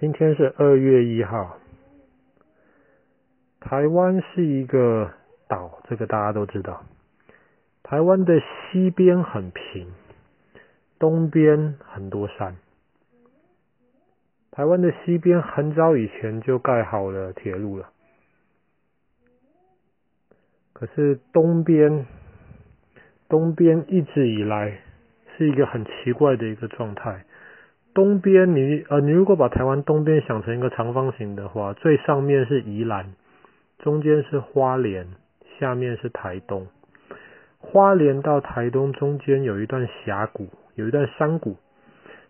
今天是二月一号。台湾是一个岛，这个大家都知道。台湾的西边很平，东边很多山。台湾的西边很早以前就盖好了铁路了，可是东边，东边一直以来是一个很奇怪的一个状态。东边，你呃，你如果把台湾东边想成一个长方形的话，最上面是宜兰，中间是花莲，下面是台东。花莲到台东中间有一段峡谷，有一段山谷，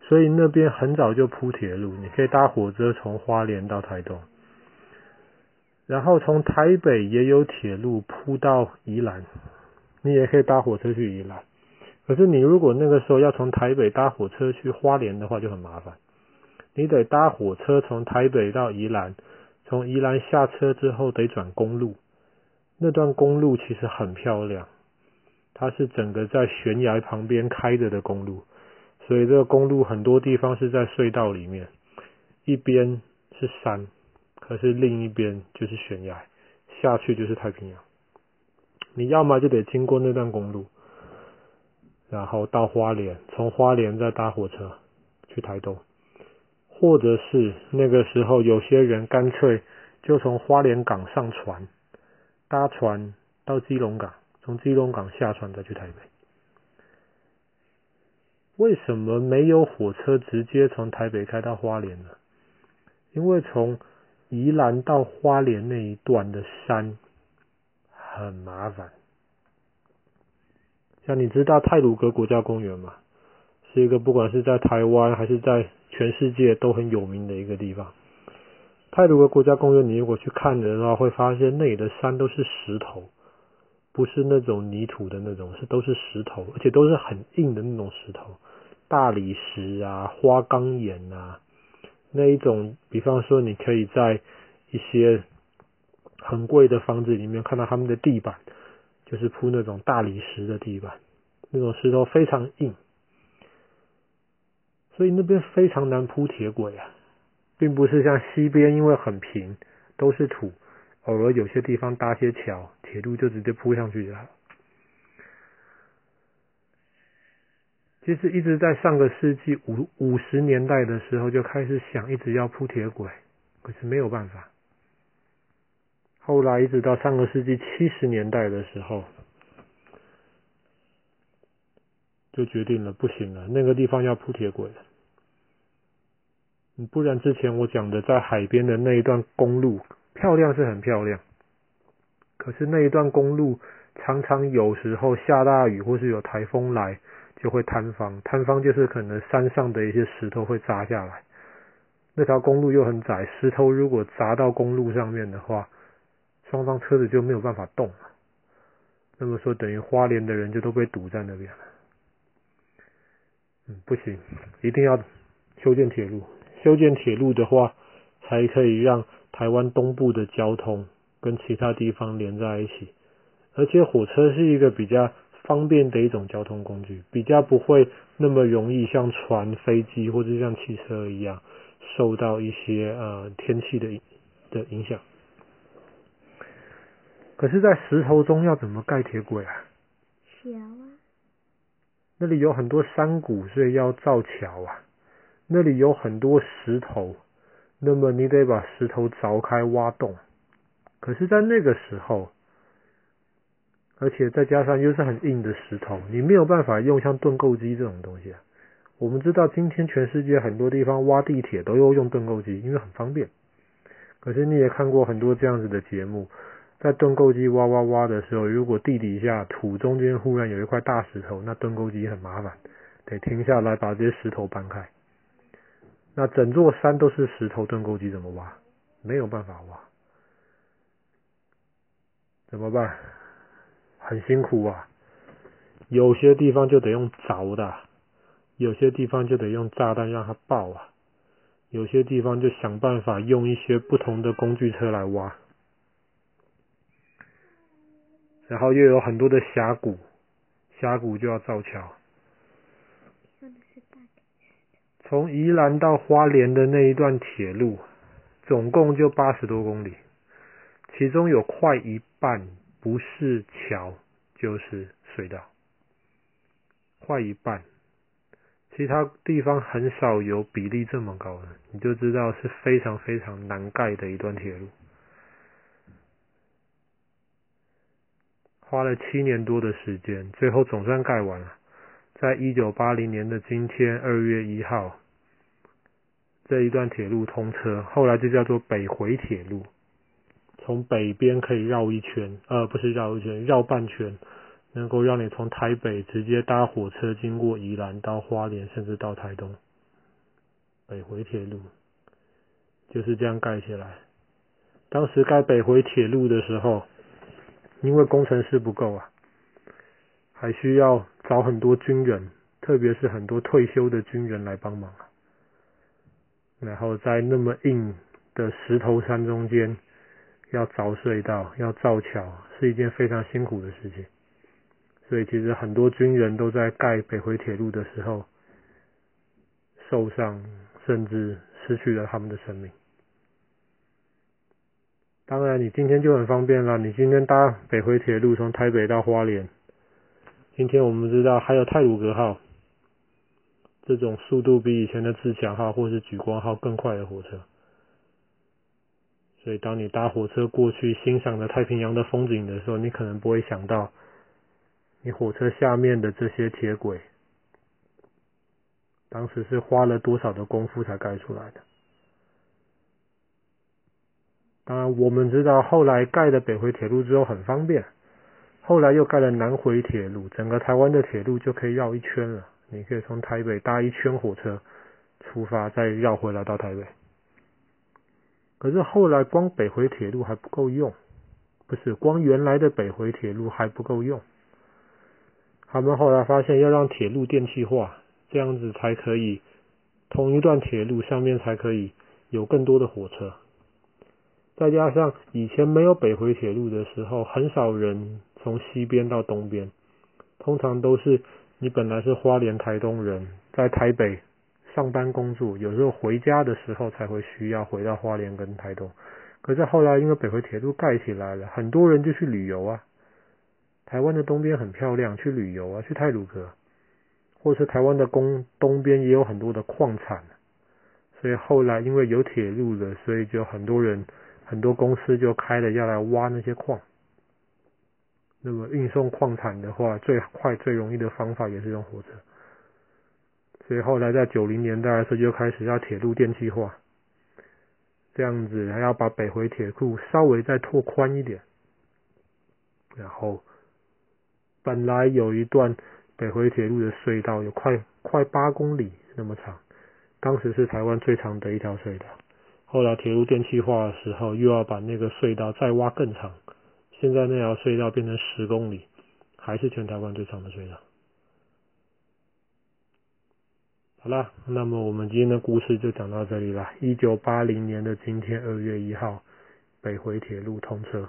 所以那边很早就铺铁路，你可以搭火车从花莲到台东。然后从台北也有铁路铺到宜兰，你也可以搭火车去宜兰。可是你如果那个时候要从台北搭火车去花莲的话，就很麻烦。你得搭火车从台北到宜兰，从宜兰下车之后得转公路。那段公路其实很漂亮，它是整个在悬崖旁边开着的公路，所以这个公路很多地方是在隧道里面，一边是山，可是另一边就是悬崖，下去就是太平洋。你要么就得经过那段公路。然后到花莲，从花莲再搭火车去台东，或者是那个时候有些人干脆就从花莲港上船，搭船到基隆港，从基隆港下船再去台北。为什么没有火车直接从台北开到花莲呢？因为从宜兰到花莲那一段的山很麻烦。像你知道泰鲁格国家公园吗？是一个不管是在台湾还是在全世界都很有名的一个地方。泰鲁格国家公园，你如果去看的话，会发现那里的山都是石头，不是那种泥土的那种，是都是石头，而且都是很硬的那种石头，大理石啊、花岗岩啊，那一种，比方说你可以在一些很贵的房子里面看到他们的地板。就是铺那种大理石的地板，那种石头非常硬，所以那边非常难铺铁轨啊，并不是像西边因为很平，都是土，偶尔有些地方搭些桥，铁路就直接铺上去就好。其实一直在上个世纪五五十年代的时候就开始想，一直要铺铁轨，可是没有办法。后来一直到上个世纪七十年代的时候，就决定了不行了，那个地方要铺铁轨。不然之前我讲的在海边的那一段公路漂亮是很漂亮，可是那一段公路常常有时候下大雨或是有台风来就会坍方，坍方就是可能山上的一些石头会砸下来，那条公路又很窄，石头如果砸到公路上面的话。双方车子就没有办法动了，那么说等于花莲的人就都被堵在那边了。嗯，不行，一定要修建铁路。修建铁路的话，才可以让台湾东部的交通跟其他地方连在一起。而且火车是一个比较方便的一种交通工具，比较不会那么容易像船、飞机或者像汽车一样受到一些呃天气的的影响。可是，在石头中要怎么盖铁轨啊？桥啊！那里有很多山谷，所以要造桥啊。那里有很多石头，那么你得把石头凿开挖洞。可是，在那个时候，而且再加上又是很硬的石头，你没有办法用像盾构机这种东西啊。我们知道，今天全世界很多地方挖地铁都要用盾构机，因为很方便。可是你也看过很多这样子的节目。在盾构机挖挖挖的时候，如果地底下土中间忽然有一块大石头，那盾构机很麻烦，得停下来把这些石头搬开。那整座山都是石头，盾构机怎么挖？没有办法挖，怎么办？很辛苦啊。有些地方就得用凿的，有些地方就得用炸弹让它爆啊，有些地方就想办法用一些不同的工具车来挖。然后又有很多的峡谷，峡谷就要造桥。从宜兰到花莲的那一段铁路，总共就八十多公里，其中有快一半不是桥就是隧道，快一半。其他地方很少有比例这么高的，你就知道是非常非常难盖的一段铁路。花了七年多的时间，最后总算盖完了。在一九八零年的今天，二月一号，这一段铁路通车，后来就叫做北回铁路。从北边可以绕一圈，呃，不是绕一圈，绕半圈。能够让你从台北直接搭火车经过宜兰到花莲，甚至到台东。北回铁路就是这样盖起来。当时盖北回铁路的时候，因为工程师不够啊，还需要找很多军人，特别是很多退休的军人来帮忙。然后在那么硬的石头山中间，要凿隧道，要造桥，是一件非常辛苦的事情。所以其实很多军人都在盖北回铁路的时候受伤，甚至失去了他们的生命。当然，你今天就很方便了。你今天搭北回铁路从台北到花莲，今天我们知道还有泰鲁格号这种速度比以前的自强号或是莒光号更快的火车。所以当你搭火车过去欣赏着太平洋的风景的时候，你可能不会想到。你火车下面的这些铁轨，当时是花了多少的功夫才盖出来的？当然，我们知道后来盖了北回铁路之后很方便，后来又盖了南回铁路，整个台湾的铁路就可以绕一圈了。你可以从台北搭一圈火车出发，再绕回来到台北。可是后来光北回铁路还不够用，不是，光原来的北回铁路还不够用。他们后来发现要让铁路电气化，这样子才可以，同一段铁路上面才可以有更多的火车。再加上以前没有北回铁路的时候，很少人从西边到东边，通常都是你本来是花莲台东人，在台北上班工作，有时候回家的时候才会需要回到花莲跟台东。可是后来因为北回铁路盖起来了，很多人就去旅游啊。台湾的东边很漂亮，去旅游啊，去太鲁阁，或是台湾的东东边也有很多的矿产，所以后来因为有铁路了，所以就很多人很多公司就开了要来挖那些矿。那么运送矿产的话，最快最容易的方法也是用火车。所以后来在九零年代的时候就开始要铁路电气化，这样子还要把北回铁路稍微再拓宽一点，然后。本来有一段北回铁路的隧道，有快快八公里那么长，当时是台湾最长的一条隧道。后来铁路电气化的时候，又要把那个隧道再挖更长，现在那条隧道变成十公里，还是全台湾最长的隧道。好了，那么我们今天的故事就讲到这里了。一九八零年的今天，二月一号，北回铁路通车。